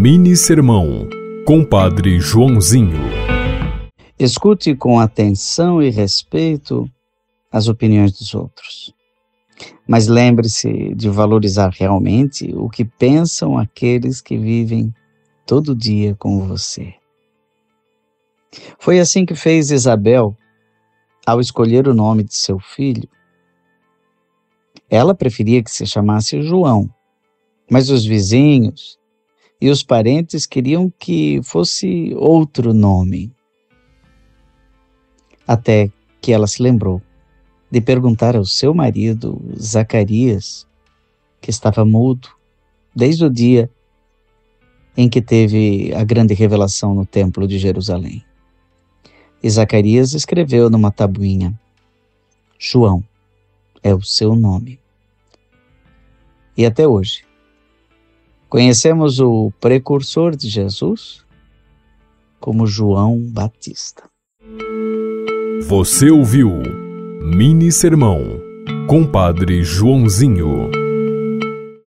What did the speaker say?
Mini Sermão, Compadre Joãozinho. Escute com atenção e respeito as opiniões dos outros. Mas lembre-se de valorizar realmente o que pensam aqueles que vivem todo dia com você. Foi assim que fez Isabel ao escolher o nome de seu filho. Ela preferia que se chamasse João, mas os vizinhos e os parentes queriam que fosse outro nome. Até que ela se lembrou de perguntar ao seu marido, Zacarias, que estava mudo desde o dia em que teve a grande revelação no Templo de Jerusalém. E Zacarias escreveu numa tabuinha: João é o seu nome. E até hoje, conhecemos o precursor de Jesus como João Batista. Você ouviu Mini Sermão, Compadre Joãozinho.